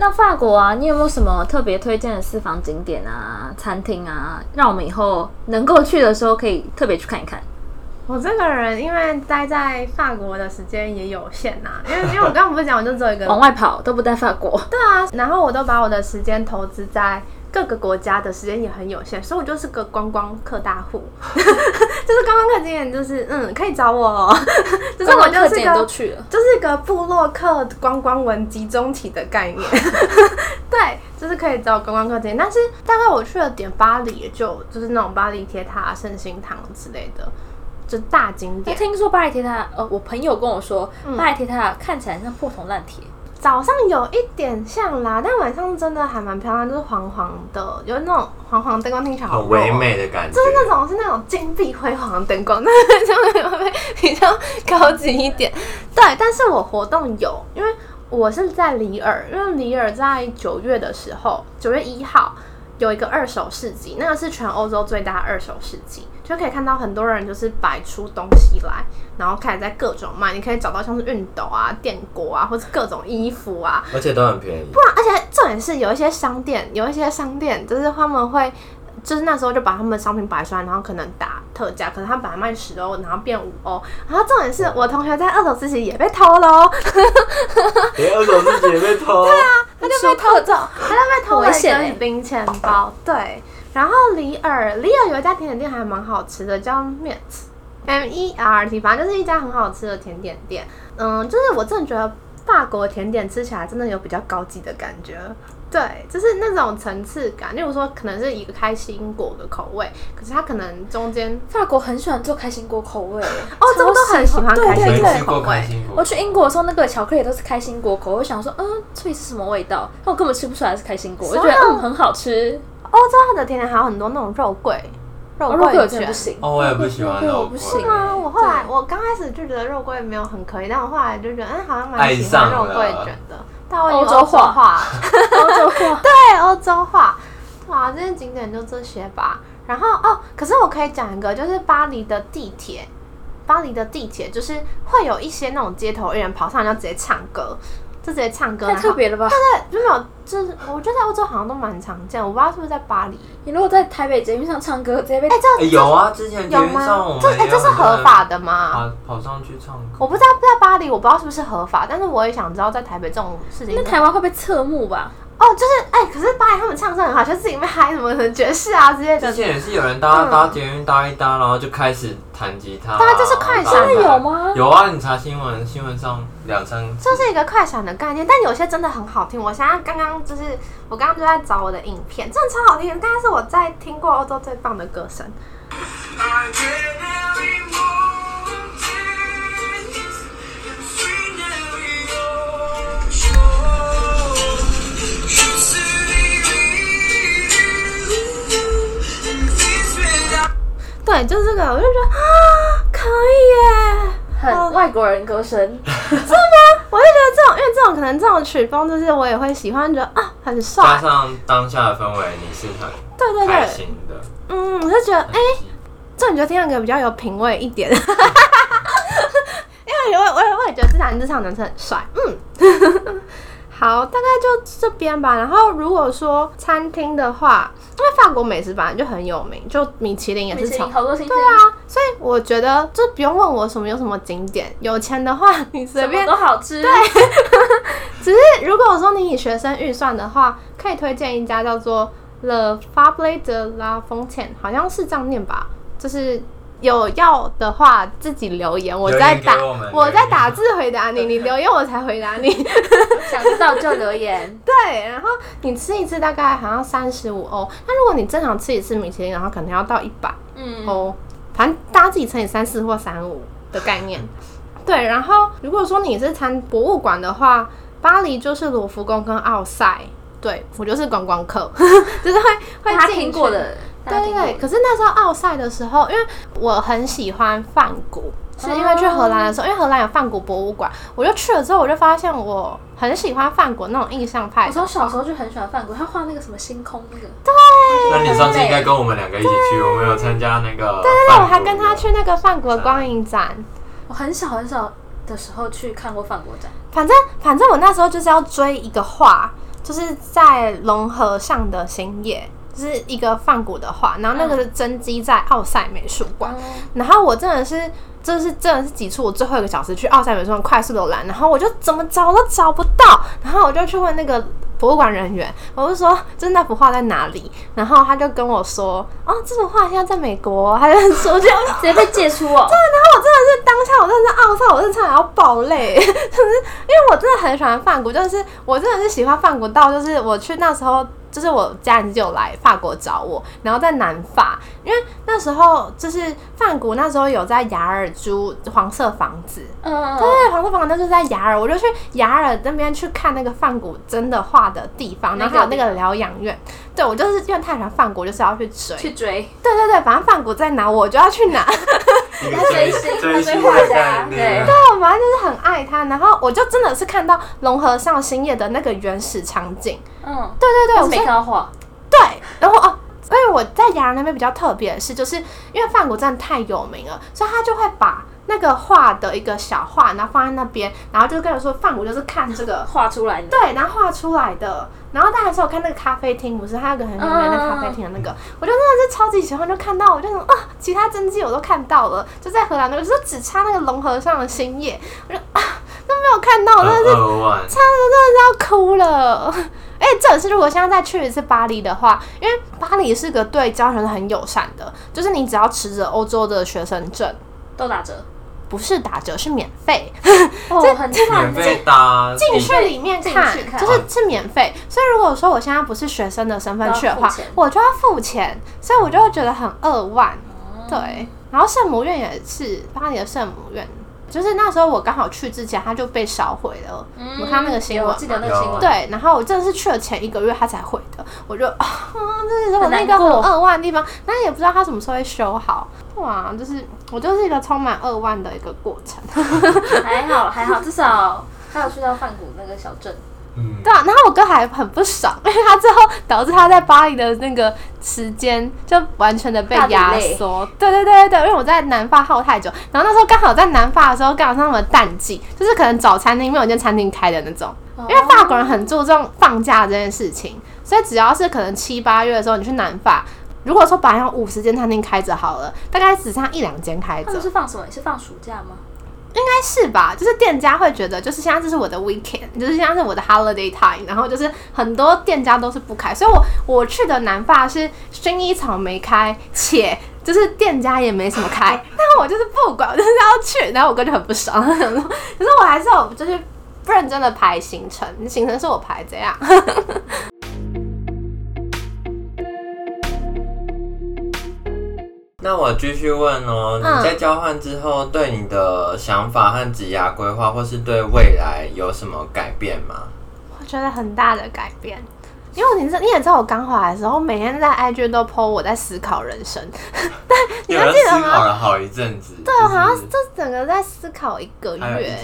那法国啊，你有没有什么特别推荐的私房景点啊、餐厅啊，让我们以后能够去的时候可以特别去看一看？我这个人因为待在法国的时间也有限呐、因为因为我刚刚不是讲我就只有一个 往外跑都不在法国，对啊，然后我都把我的时间投资在各个国家的时间也很有限，所以我就是个观光客大户，就是观光客经验，就是嗯，可以找我哦，就是我就是今年都个去了。就是一个布洛克观光文集中体的概念，对，就是可以找观光客经验，但是大概我去了点巴黎，也就就是那种巴黎铁塔、圣心堂之类的，就大景那点。听说巴黎铁塔，呃，我朋友跟我说，嗯。巴黎铁塔看起来像破铜烂铁，早上有一点像啦，但晚上真的还蛮漂亮，就是黄黄的，有那种黄黄灯光，听起来好很唯美的感觉，就是那种是那种金碧辉煌的灯光，那就会比较高级一点。对，但是我活动有，因为我是在里尔，因为里尔在九月的时候，九月一号有一个二手市集，那个是全欧洲最大的二手市集，就可以看到很多人就是摆出东西来，然后开始在各种卖，你可以找到像是熨斗啊、电锅啊，或者各种衣服啊，而且都很便宜。不然，而且重点是有一些商店，有一些商店就是他们会，就是那时候就把他们的商品摆出来，然后可能打特价，可能他本来卖十欧，然后变五欧。然后重点是我同学在二手市集也被偷了哦，连二手自己也被偷，对啊，他就被偷走，他就被偷了一危险零钱包。对，然后里尔，里尔有一家甜点店还蛮好吃的，叫 Met。M E R T，反正就是一家很好吃的甜点店。嗯，就是我真的觉得法国甜点吃起来真的有比较高级的感觉。对，就是那种层次感。例如说，可能是一个开心果的口味，可是它可能中间法国很喜欢做开心果口味，欧洲都很喜欢对开心果口味。我，去英国的时候，那个巧克力都是开心果口味，我想说，嗯，这里是什么味道？但我根本吃不出来是开心果，我就觉得嗯很好吃。欧洲的甜点还有很多那种肉桂，肉桂我不。行，哦，我也不喜欢肉桂肉桂我不行啊，我后来我刚开始就觉得肉桂没有很可以，但我后来就觉得，嗯，好像蛮爱喜欢肉桂卷的。但我以为欧洲化化，欧洲化。对，欧洲画。哇，这些景点就这些吧。然后哦，可是我可以讲一个，就是巴黎的地铁，巴黎的地铁就是会有一些那种街头艺人跑上来就直接唱歌，就直接唱歌，太特别了吧？对，就没有，就是我觉得在欧洲好像都蛮常见，我不知道是不是在巴黎。你如果在台北捷运上唱歌，直接被哎、这哎有啊，之前有？吗这哎、也这是合法的吗？跑跑上去唱歌，我不知道在巴黎，我不知道是不是合法，但是我也想知道在台北这种事情。那台湾会被侧目吧？哦，就是哎、可是巴黎他们唱歌很好，就自己会嗨什么的爵士啊之类的之。前也是有人搭嗯搭捷运搭一搭，然后就开始弹吉他啊，对啊这是快闪真的有吗？有啊，你查新闻，新闻上两三这是一个快闪的概念，但有些真的很好听。我现在刚刚就是我刚刚就在找我的影片，真的超好听，应该是我在听过欧洲最棒的歌声。对，就是这个，我就觉得啊，可以耶。很外国人歌声，我就觉得这种，因为这种可能这种曲风，就是我也会喜欢，觉得啊很帅加。上当下的氛围，你是很对对对，开心的。嗯，我就觉得哎。很这你就听那个比较有品味一点，因为我我也我也觉得自然自上男生很帅，嗯，好，大概就这边吧。然后如果说餐厅的话，因为法国美食本来就很有名，就米其林也是从林好多星星，对啊，所以我觉得就不用问我什么有什么景点，有钱的话你随便都好吃。对，只是如果说你以学生预算的话，可以推荐一家叫做 The Fable de la Fontaine，好像是这样念吧。就是有要的话自己留言，我在打我们我再打字回答你，你留言我才回答你。想知道就留言。对，然后你吃一次大概好像三十五欧，那如果你正常吃一次米其林，然后可能要到一百。嗯，哦，反正大家自己乘以三四或三五的概念。对，然后如果说你是参博物馆的话，巴黎就是卢浮宫跟奥赛。对我就是观光客，就是会会听过的，对对对，可是那时候奥赛的时候，因为我很喜欢梵谷，是因为去荷兰的时候，因为荷兰有梵谷博物馆，我就去了之后，我就发现我很喜欢梵谷那种印象派。我从小时候就很喜欢梵谷，他画那个什么星空那个，对那你上次应该跟我们两个一起去，我们有参加那个。对对对，我还跟他去那个梵谷的光影展。我很小很小的时候去看过梵谷展，反正反正我那时候就是要追一个画，就是在龙河上的新野，就是一个放古的画，然后那个是真迹在奥赛美术馆，然后我真的是。这是真的是挤出我最后一个小时去奥赛美术馆快速浏览，然后我就怎么找都找不到，然后我就去问那个博物馆人员，我就说这那幅画在哪里？然后他就跟我说，哦，这幅画现在在美国，他就说就 直接被借出哦。然后我真的是当下，我真的是懊丧，我真的差点要爆泪，就是因为我真的很喜欢梵谷，就是我真的是喜欢梵谷到，就是我去那时候。就是我家人就有来法国找我，然后在南法，因为那时候就是梵谷那时候有在雅尔租黄色房子，嗯，对对，黄色房子那就是在雅尔，我就去雅尔那边去看那个梵谷真的画的地方，然后还有那个疗养院，对我就是因为太喜欢梵谷，就是要去追，去追，对对对，反正梵谷在哪我就要去哪。他追星追他追星的画家概念。对，我反正就是很爱他，然后我就真的是看到龙和上星夜的那个原始场景，嗯，对对对，我没看到画，对，然后哦，因为我在雅安那边比较特别的是，就是因为梵谷真的太有名了，所以他就会把那个画的一个小画，然后放在那边，然后就跟我说梵谷就是看这个。画出来的。对，然后画出来的，然后大家说我看那个咖啡厅，不是还有个很有名的咖啡厅的那个，我就真的是超级喜欢，就看到我就想啊，其他真迹我都看到了，就在荷兰那个，就是只差那个龙河上的星夜，我就啊都没有看到，我真的是，差的真的是要哭了。哎，这也是如果现在再去一次巴黎的话，因为巴黎是个对交学生很友善的，就是你只要持着欧洲的学生证，都打折，不是打折是免费，哦，免费打进去里面看就是是免费。所以如果说我现在不是学生的身份去的话我就要付钱，所以我就会觉得很扼腕。对，然后圣母院也是巴黎的圣母院。就是那时候我刚好去之前，它就被烧毁了。我看那个新闻我记得那个新闻，对，然后我真的是去了前一个月，它才毁的，我就啊，这是我那个很过扼腕的地方，但也不知道它什么时候会修好。哇，就是我就是一个充满扼腕的一个过程。还好还好，至少还有去到饭谷那个小镇，嗯，对啊，然后我哥还很不爽，因为他最后导致他在巴黎的那个时间就完全的被压缩。对对对对对，因为我在南法耗太久，然后那时候刚好在南法的时候，刚好是那么淡季，就是可能早餐厅没有一间餐厅开的那种。因为法国人很注重放假这件事情，所以只要是可能七八月的时候你去南法，如果说本来有五十间餐厅开着好了，大概只剩一两间开着他们。是放什么？是放暑假吗？应该是吧，就是店家会觉得，就是现在这是我的 weekend，就是现在是我的 holiday time，然后就是很多店家都是不开，所以我我去的南发是薰衣草没开，且就是店家也没什么开，但我就是不管，我就是要去，然后我哥就很不爽，可是我还是有就是不认真的排行程，行程是我排这样。那我继续问哦，嗯你在交换之后，对你的想法和职涯规划，或是对未来有什么改变吗？我觉得很大的改变。因为你知你也知道，我刚回来的时候，每天在 IG 都 po 我在思考人生，你有人思还记得吗考了好一阵子，对，我好像就是这整个在思考一个月。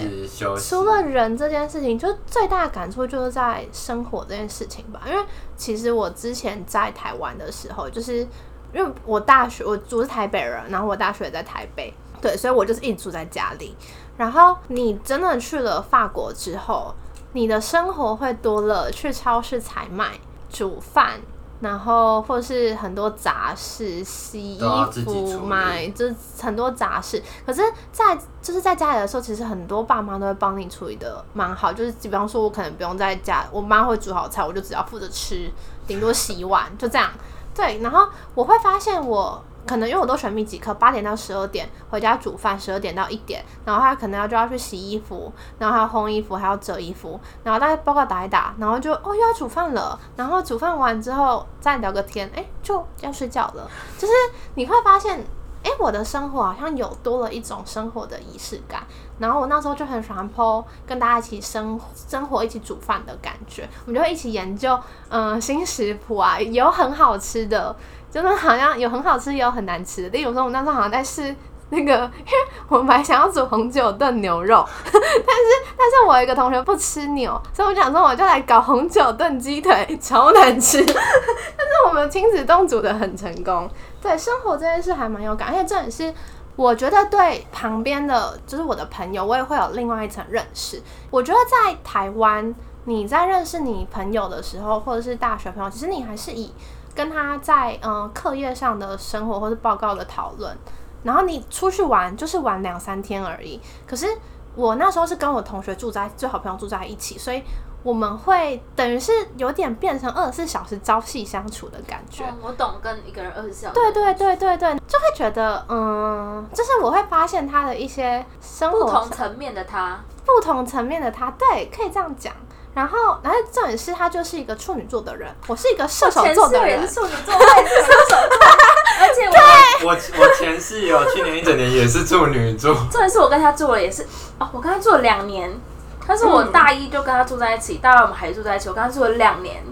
除了人这件事情，就最大的感触就是在生活这件事情吧。因为其实我之前在台湾的时候，就是因为我大学我我是台北人，然后我大学也在台北，对，所以我就是一直住在家里。然后你真的去了法国之后，你的生活会多了去超市采买、煮饭，然后或是很多杂事、洗衣服、买，就是很多杂事。可是在，就是在家里的时候，其实很多爸妈都会帮你处理的蛮好。就是比方说，我可能不用在家，我妈会煮好菜，我就只要负责吃，顶多洗碗，就这样。对，然后我会发现我可能因为我都选密集课，八点到十二点回家煮饭，十二点到一点，然后他可能要就要去洗衣服，然后还要烘衣服，还要折衣服，然后大概报告打一打，然后就哦又要煮饭了，然后煮饭完之后再聊个天，哎就要睡觉了，就是你会发现。哎，我的生活好像有多了一种生活的仪式感。然后我那时候就很喜欢 PO 跟大家一起生生活、一起煮饭的感觉。我们就会一起研究，嗯、新食谱啊，有很好吃的，真的好像有很好吃，也有很难吃的。例如说，我那时候好像在试 那个，因为我们本来想要煮红酒炖牛肉，但是但是我有一个同学不吃牛，所以我想说我就来搞红酒炖鸡腿，超难吃。但是我们亲子冻煮的很成功。对生活这件事还蛮有感，而且这也是我觉得对旁边的就是我的朋友，我也会有另外一层认识。我觉得在台湾你在认识你朋友的时候，或者是大学朋友，其实你还是以跟他在嗯、课业上的生活或是报告的讨论，然后你出去玩就是玩两三天而已。可是我那时候是跟我同学住在最好朋友住在一起，所以我们会等于是有点变成二十四小时朝夕相处的感觉。哦我懂，跟一个人二十四小时，对对对对对，就会觉得，嗯，就是我会发现他的一些生活不同上层面的他，不同层面的他，对，可以这样讲。然后，然后重点是他就是一个处女座的人，我是一个射手座的人处女座，射手座，而且我我我前室友去年一整年也是处女座，重点是我跟他住了也是哦，我跟他住了两年，但是我大一就跟他住在一起，大二我们还住在一起，我跟他住了两年，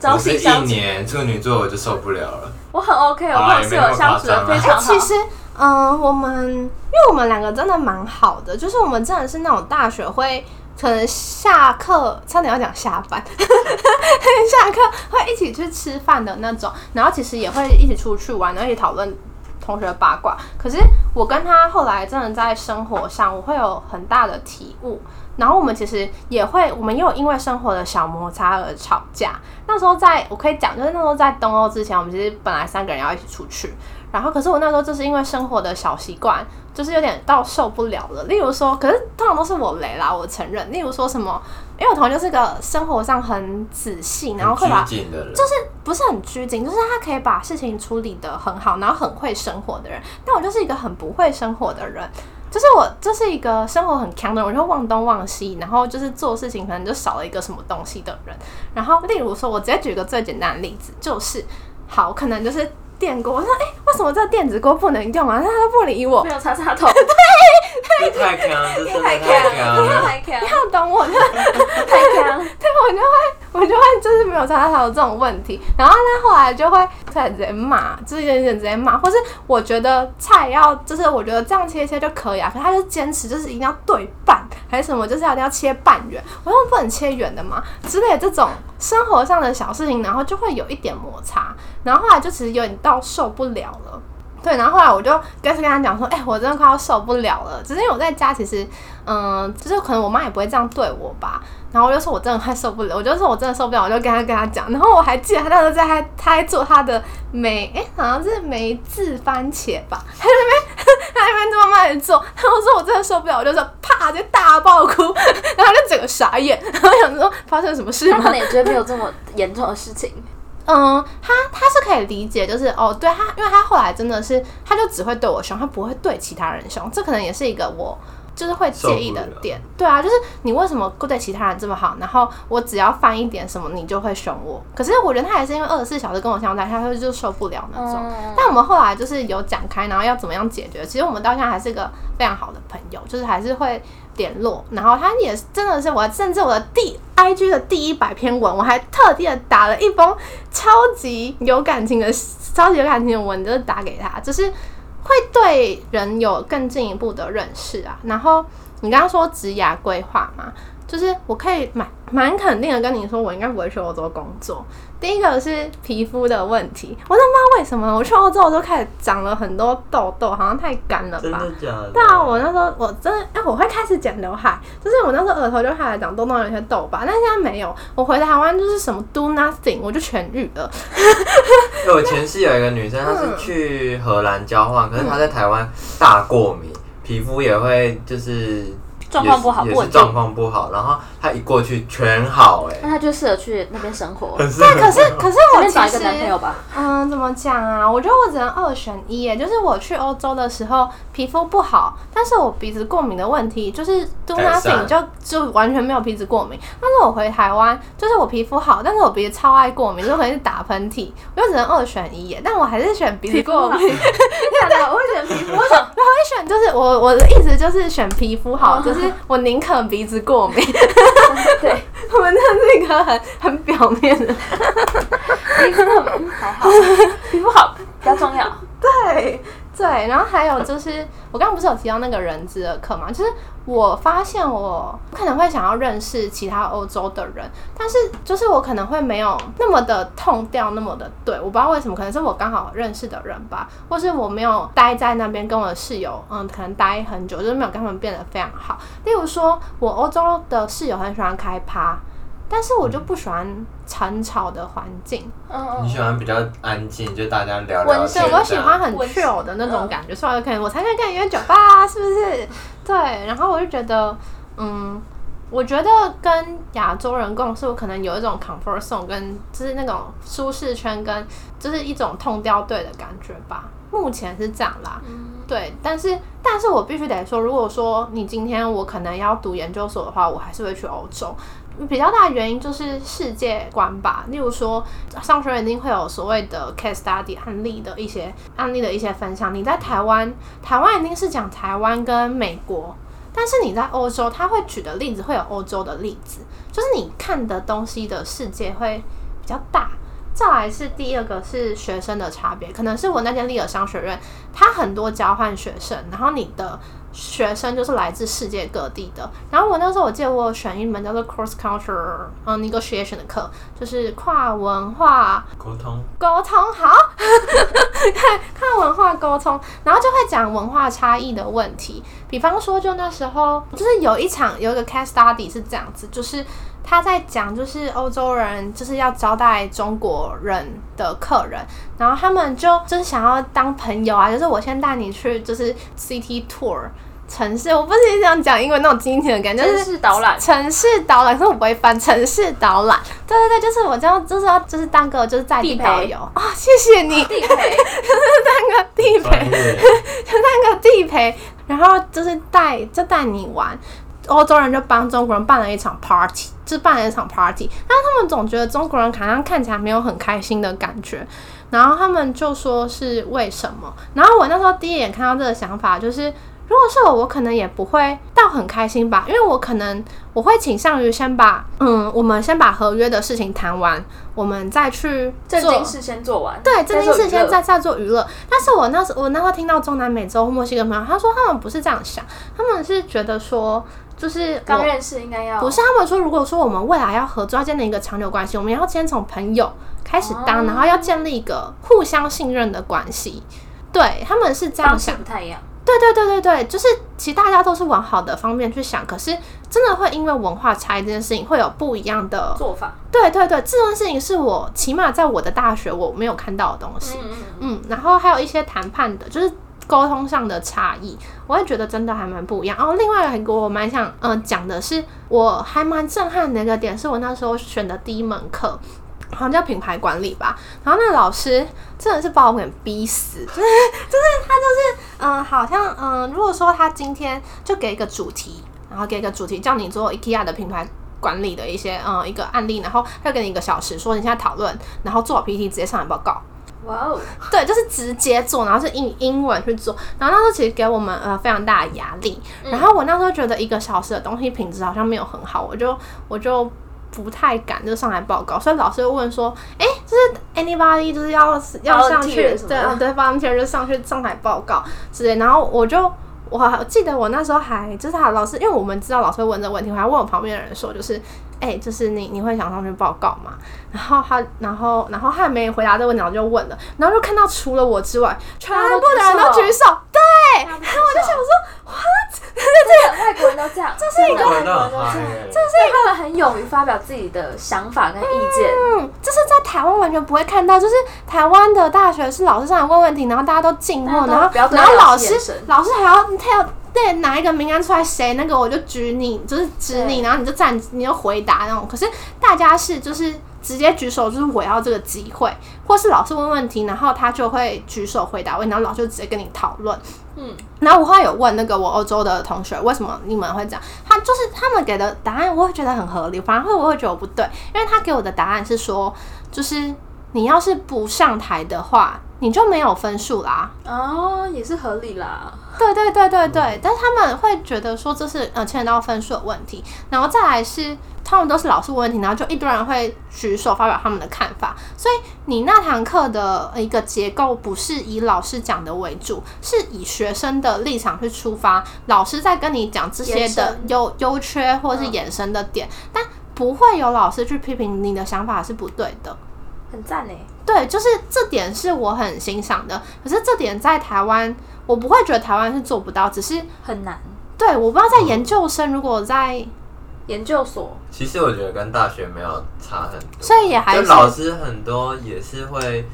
朝我是一相处，年处女座我就受不了了。我很 OK，我跟我室友相处的非常好。其实，嗯，我们因为我们两个真的蛮好的，就是我们真的是那种大学会。可能下课差点要讲下班，下课会一起去吃饭的那种，然后其实也会一起出去玩，然后一起讨论同学八卦。可是我跟他后来真的在生活上，我会有很大的体悟。然后我们其实也会，我们又因为生活的小摩擦而吵架。那时候在我可以讲，就是那时候在东欧之前，我们其实本来三个人要一起出去，然后可是我那时候就是因为生活的小习惯，就是有点到受不了了。例如说，可是通常都是我雷啦，我承认。例如说什么，因为我同学是个生活上很仔细，然后会把，就是不是很拘谨，就是他可以把事情处理得很好，然后很会生活的人。但我就是一个很不会生活的人，就是我就是一个生活很强的人，我就忘东忘西，然后就是做事情可能就少了一个什么东西的人。然后例如说，我直接举个最简单的例子，就是好，可能就是电锅，我说哎、诶为什么这个电子锅不能用啊？他都不理我没，有插插头，对太强，太太强。太强，你要懂我就。太强。我就会，我就会就是没有这种问题，然后他后来就会突然直接骂，就是有点直接骂，或是我觉得菜要，就是我觉得这样切切就可以啊，可是他就坚持就是一定要对半，还是什么，就是要一定要切半圆，我说不能切圆的嘛之类的这种生活上的小事情，然后就会有一点摩擦，然后后来就其实有点到受不了了。对，然后后来我就跟跟他讲说，哎、我真的快要受不了了。只是因为我在家，其实，嗯，就是可能我妈也不会这样对我吧。然后我就说我真的快受不了，我就说我真的受不了，我就跟他跟他讲。然后我还记得他那时候在他他在做他的梅，哎、好像是梅子番茄吧，他在那边 他那边这么慢的做。然后我说我真的受不了，我就说啪就大爆哭，然后就整个傻眼，然后想说发生什么事吗他可能？也觉得没有这么严重的事情，嗯，他他是可以理解，就是哦，对他，因为他后来真的是，他就只会对我凶，他不会对其他人凶，这可能也是一个我就是会介意的点。对啊，就是你为什么对其他人这么好，然后我只要犯一点什么，你就会凶我。可是我觉得他也是因为二十四小时跟我相处他会就受不了那种。嗯但我们后来就是有讲开，然后要怎么样解决。其实我们到现在还是一个非常好的朋友，就是还是会联络。然后他也真的是我，甚至我的第 IG 的第一百篇文，我还特地的打了一封超级有感情的、超级有感情的文，就是打给他，就是会对人有更进一步的认识啊。然后你刚刚说职涯规划嘛，就是我可以蛮蛮肯定的跟你说，我应该不会去欧洲工作。第一个是皮肤的问题，我都不知道为什么我去欧洲就开始长了很多痘痘，好像太干了吧？假的对啊，我那时候我真的，哎、我会开始剪刘海，就是我那时候额头就开始长痘痘，有些痘疤，但现在没有。我回台湾就是什么 do nothing，我就痊愈了。因为我前世有一个女生，她是去荷兰交换，可是她在台湾大过敏，皮肤也会就是状况不好，不稳状，况不好。然后他一过去全好哎、那他就适合去那边生活，对，可是可是我其随便找一个实男朋友吧。嗯，怎么讲啊？我觉得我只能二选一耶。就是我去欧洲的时候皮肤不好，但是我鼻子过敏的问题就是 do nothing 就就完全没有鼻子过敏。但是我回台湾，就是我皮肤好，但是我鼻子超爱过敏，就可能是打喷嚏，我就只能二选一耶。但我还是选鼻子过敏。真的，我会选皮肤好。我会选，就是我我的意思就是选皮肤好，就是我宁可鼻子过敏。对，我们这是一个很很表面的，皮肤好好，皮肤好比较重要。对对。然后还有就是，我刚刚不是有提到那个人资的课嘛？就是我发现我可能会想要认识其他欧洲的人，但是就是我可能会没有那么的痛掉，那么的对。我不知道为什么，可能是我刚好认识的人吧，或是我没有待在那边跟我的室友，嗯，可能待很久，就是没有跟他们变得非常好。例如说，我欧洲的室友很喜欢开趴。但是我就不喜欢吵吵的环境。嗯你喜欢比较安静，就大家聊聊天，我喜欢很 chill 的那种嗯感觉，所以可以，我才可以跟你约酒吧，是不是？对，然后我就觉得，嗯，我觉得跟亚洲人共事，我可能有一种 comfort zone，跟就是那种舒适圈，跟就是一种痛掉队的感觉吧。目前是这样啦，对，但是但是我必须得说，如果说你今天我可能要读研究所的话，我还是会去欧洲。比较大的原因就是世界观吧，例如说商学院一定会有所谓的 case study 案例的一些案例的一些分享。你在台湾，台湾一定是讲台湾跟美国，但是你在欧洲，他会举的例子会有欧洲的例子，就是你看的东西的世界会比较大。再来是第二个是学生的差别，可能是我那间立尔商学院，它很多交换学生，然后你的学生就是来自世界各地的。然后我那时候我记得我有选一门叫做 cross culture 呃 negotiation 的课，就是跨文化沟通。沟通好，看 看文化沟通，然后就会讲文化差异的问题。比方说，就那时候就是有一场有一个 case study 是这样子，就是他在讲，就是欧洲人就是要招待中国人的客人，然后他们就就是想要当朋友啊，就是我先带你去就是 city tour 城市，我不是这样讲英文那种经典的感觉，就是城市导览。城市导览，可是我不会翻城市导览。对对对，就是我这样，就是要就是当个就是在地导游。啊、谢谢你，地陪，当个地陪，就当个地陪，然后就是带就带你玩。欧洲人就帮中国人办了一场 party，就办了一场 party，但是他们总觉得中国人好像看起来没有很开心的感觉，然后他们就说是为什么？然后我那时候第一眼看到这个想法就是，如果是我，我可能也不会到很开心吧，因为我可能我会倾向于先把嗯，我们先把合约的事情谈完，我们再去做正经事先做完，对，这件事先再再做娱乐。但是我那时我那时候听到中南美洲墨西哥朋友，他说他们不是这样想，他们是觉得说，就是刚认识应该要不是他们说，如果说我们未来要合作，要建立一个长久关系，我们要先从朋友开始当，哦然后要建立一个互相信任的关系。对他们是这样想不太一样，对对对对对，就是其实大家都是往好的方面去想，可是真的会因为文化差异这件事情会有不一样的。做法，对对对，这件事情是我起码在我的大学我没有看到的东西。嗯嗯嗯，嗯，然后还有一些谈判的，就是沟通上的差异，我会觉得真的还蛮不一样。然后另外一个我蛮想嗯、讲的是，我还蛮震撼的一个点，是我那时候选的第一门课。好像叫品牌管理吧，然后那老师真的是把我给逼死，就是就是他就是嗯、好像嗯、如果说他今天就给一个主题，然后给一个主题叫你做 IKEA 的品牌管理的一些嗯、一个案例，然后他给你一个小时，说你现在讨论，然后做好 PPT 直接上来报告，哇哦，对，就是直接做，然后是英英文去做，然后那时候其实给我们呃非常大的压力，然后我那时候觉得一个小时的东西品质好像没有很好，我就我就不太敢就上来报告，所以老师又问说，哎、就是 anybody 就是要要上去对啊对 volunteer 就上去上台报告之类，然后我就。我还记得我那时候还就是他老师，因为我们知道老师会问这个问题，我还问我旁边的人说，就是，哎、就是你你会想上去报告吗？然后他，然后然后他还没回答这个问题，我就问了，然后就看到除了我之外，全部的人都举手，对，然后我就想说，这个外国人都这样，这是一个外国人都很嗨耶这是一个很勇于发表自己的想法跟意见，嗯，这是在台湾完全不会看到，就是台湾的大学是老师上来问问题，然后大家都静默，然后然后老老师老师还要他要对拿一个名单出来，谁那个我就举你，就是指你，然后你就站，你就回答那种。可是大家是就是直接举手，就是我要这个机会，或是老师问问题，然后他就会举手回答问，然后老师就直接跟你讨论。嗯，然后我后来有问那个我欧洲的同学，为什么你们会这样？他就是他们给的答案，我会觉得很合理，反而会我会觉得我不对，因为他给我的答案是说，就是你要是不上台的话，你就没有分数啦。哦，也是合理啦，对对对对对，但是他们会觉得说这是呃牵扯到分数的问题，然后再来是他们都是老师问问题，然后就一堆人会举手发表他们的看法，所以你那堂课的一个结构不是以老师讲的为主，是以学生的立场去出发，老师在跟你讲这些的优优缺或是嗯衍生的点，但不会有老师去批评你的想法是不对的。很赞呢。对，就是这点是我很欣赏的。可是这点在台湾，我不会觉得台湾是做不到，只是很难，对，我不知道在研究生如果在研究所，其实我觉得跟大学没有差很多，所以也还是老师很多也是会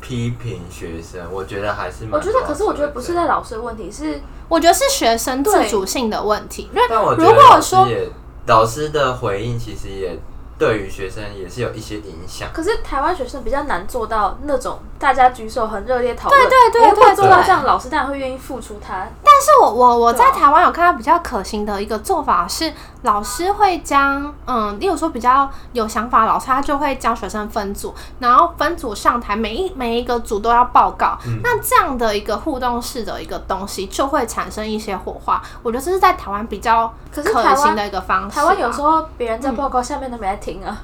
批评学生，我觉得还是蛮我觉得，可是我觉得不是在老师的问题，是我觉得是学生自主性的问题，因为这样，但我觉如得老果说师也老师的回应其实也对于学生也是有一些影响。可是台湾学生比较难做到那种大家举手很热烈讨论，对对对如果对对做到这样，老师当然会愿意付出他。但是我我我在台湾有看到比较可行的一个做法是，老师会将嗯，例如说比较有想法老师，他就会教学生分组，然后分组上台，每一每一个组都要报告。嗯那这样的一个互动式的一个东西，就会产生一些火花。我觉得这是在台湾比较可行的一个方式啊、台湾有时候别人在报告，下面都没在听啊。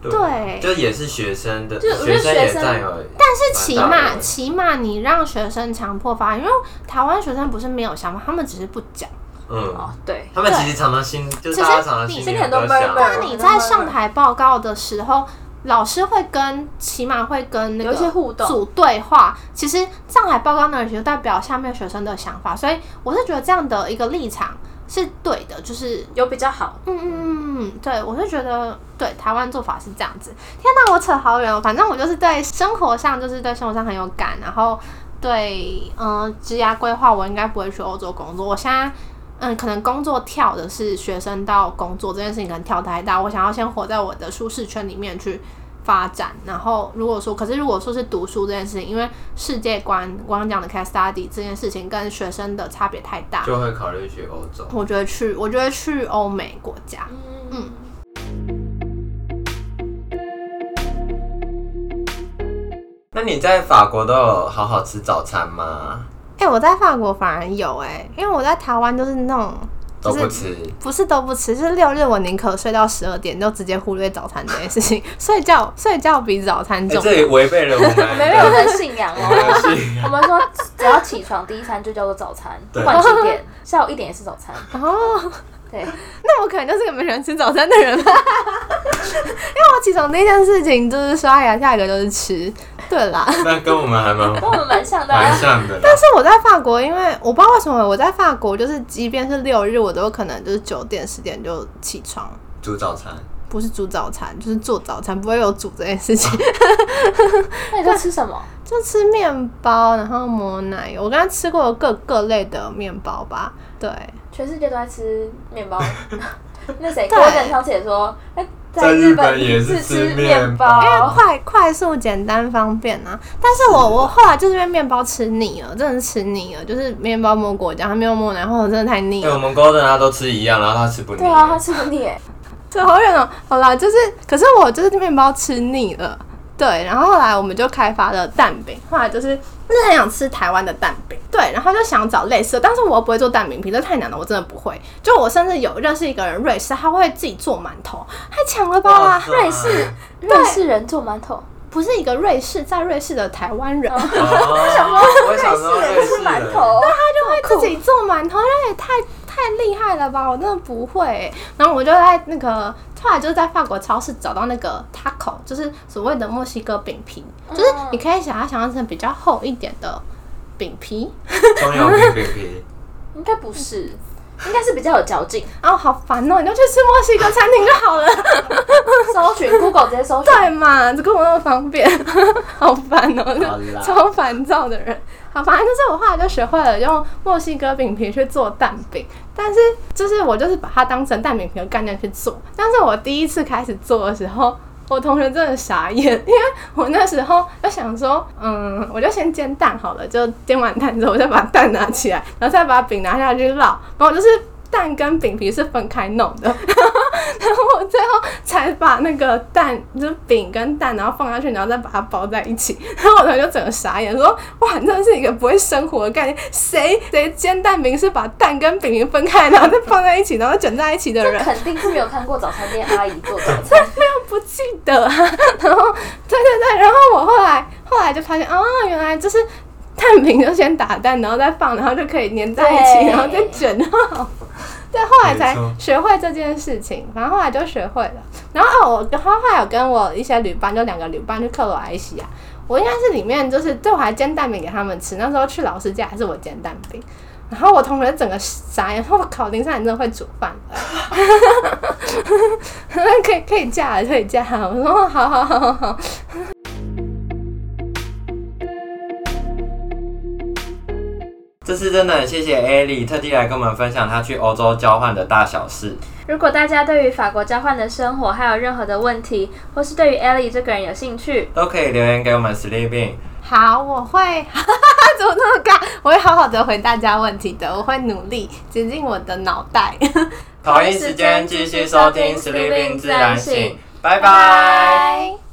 对就也是学生的，就我觉得学生也学生占有，但是起码起码你让学生强迫发言，因为台湾学生不是没有想法，他们只是不讲。嗯哦，，对，他们其实常常心，就是其实大家常常你心心里很多里很多想那你在上台报告的时候，老师会跟起码会跟那个有一些互动组对话。其实上台报告那人就代表下面学生的想法，所以我是觉得这样的一个立场是对的，就是。有比较好。嗯嗯嗯嗯，对，我是觉得对台湾做法是这样子。天哪，我扯好远哦。反正我就是对生活上，就是对生活上很有感，然后对嗯、呃职涯规划，我应该不会去欧洲工作。我现在嗯，可能工作跳的是学生到工作这件事情，可能跳太大。我想要先活在我的舒适圈里面去发展。然后如果说，可是如果说是读书这件事情，因为世界观，我刚刚讲的 case study 这件事情跟学生的差别太大，就会考虑去欧洲。我觉得去，我觉得去欧美国家。嗯，那你在法国都有好好吃早餐吗？哎、我在法国反而有哎、因为我在台湾都是那种都不吃，不是都不吃，就是六日我宁可睡到十二点，就直接忽略早餐这件事情。睡觉睡觉比早餐哎、重这也违背了我们没有人信仰哦。我们说只要起床第一餐就叫做早餐，对不管几点，下午一点也是早餐。哦，对，那我可能就是个没人吃早餐的人吧。因为我起床第一件事情就是刷牙，下一个就是吃。对啦，那跟我们还蛮跟我们蛮像的、啊蛮。像的。但是我在法国，因为我不知道为什么我在法国，就是即便是六日，我都有可能就是九点十点就起床，煮早餐，不是煮早餐就是做早餐，不会有煮这件事情。那你在吃什么？就吃面包，然后抹奶油。我刚刚吃过各各类的面包吧，对，全世界都在吃面包。那谁，对郭正上次也说，哎在日日本也是是吃面面包因为快快速、简单、方便啊。但是我我后来就是因为面包吃腻了，真的是吃腻了，就是面包抹果酱，还没有抹奶，然后我真的太腻对，我了。们 Golden 他都吃一样，然后他吃不腻。对啊，他吃不腻耶。这好远哦。好啦，就是，可是我就是面包吃腻了。对，然后后来我们就开发了蛋饼，后来就是就是很想吃台湾的蛋饼，对，然后就想找类似的，但是我又不会做蛋饼皮，这太难了，我真的不会。就我甚至有认识一个人，瑞士，他会自己做馒头，太强了吧瑞士瑞士人做馒头，不是一个瑞士，在瑞士的台湾人，为什么说瑞士人吃馒头？对，他就会自己做馒头，那也太太厉害了吧！我真的不会欸、然后我就在那个后来就是在法国超市找到那个 taco，就是所谓的墨西哥饼皮，就是你可以想它想象成比较厚一点的饼皮。中药饼饼皮，应该不是，应该是比较有嚼劲。然后好烦哦、你就去吃墨西哥餐厅就好了。搜寻 Google 直接搜寻，对嘛，这跟我那么方便，好烦哦、超烦躁的人。反正就是我后来就学会了用墨西哥饼皮去做蛋饼，但是就是我就是把它当成蛋饼皮的概念去做。但是我第一次开始做的时候，我同学真的傻眼，因为我那时候就想说，嗯，我就先煎蛋好了，就煎完蛋之后，我再把蛋拿起来，然后再把饼拿下去烙，然后就是。蛋跟饼皮是分开弄的，然后我最后才把那个蛋，就是饼跟蛋，然后放下去，然后再把它包在一起。然后我同学就整个傻眼，说：“哇，你真的是一个不会生活的概念，谁谁煎蛋饼是把蛋跟饼皮分开，然后再放在一起，然后卷在一起的人？”肯定是没有看过早餐店阿姨做早餐。没有不记得啊。然后，对对对，然后我后来后来就发现，哦，原来就是蛋饼就先打蛋，然后再放，然后就可以粘在一起，然后再卷好。对，后来才学会这件事情，反正后来就学会了。然后哦，我然后后来有跟我一些旅伴，就两个旅伴去克罗埃西亚，我应该是里面就是，对我还煎蛋饼给他们吃。那时候去老师家还是我煎蛋饼，然后我同学整个傻眼，我靠，林珊你真的会煮饭的，可以可以嫁了，可以嫁了。我说好好好好好。这次真的很谢谢 Ellie 特地来跟我们分享她去欧洲交换的大小事。如果大家对于法国交换的生活还有任何的问题，或是对于 Ellie 这个人有兴趣，都可以留言给我们 Sleeping。好，我会，怎么那么尬？我会好好的回大家问题的，我会努力挤进我的脑袋。同一时间继续收听 Sleeping 自然醒，拜拜拜。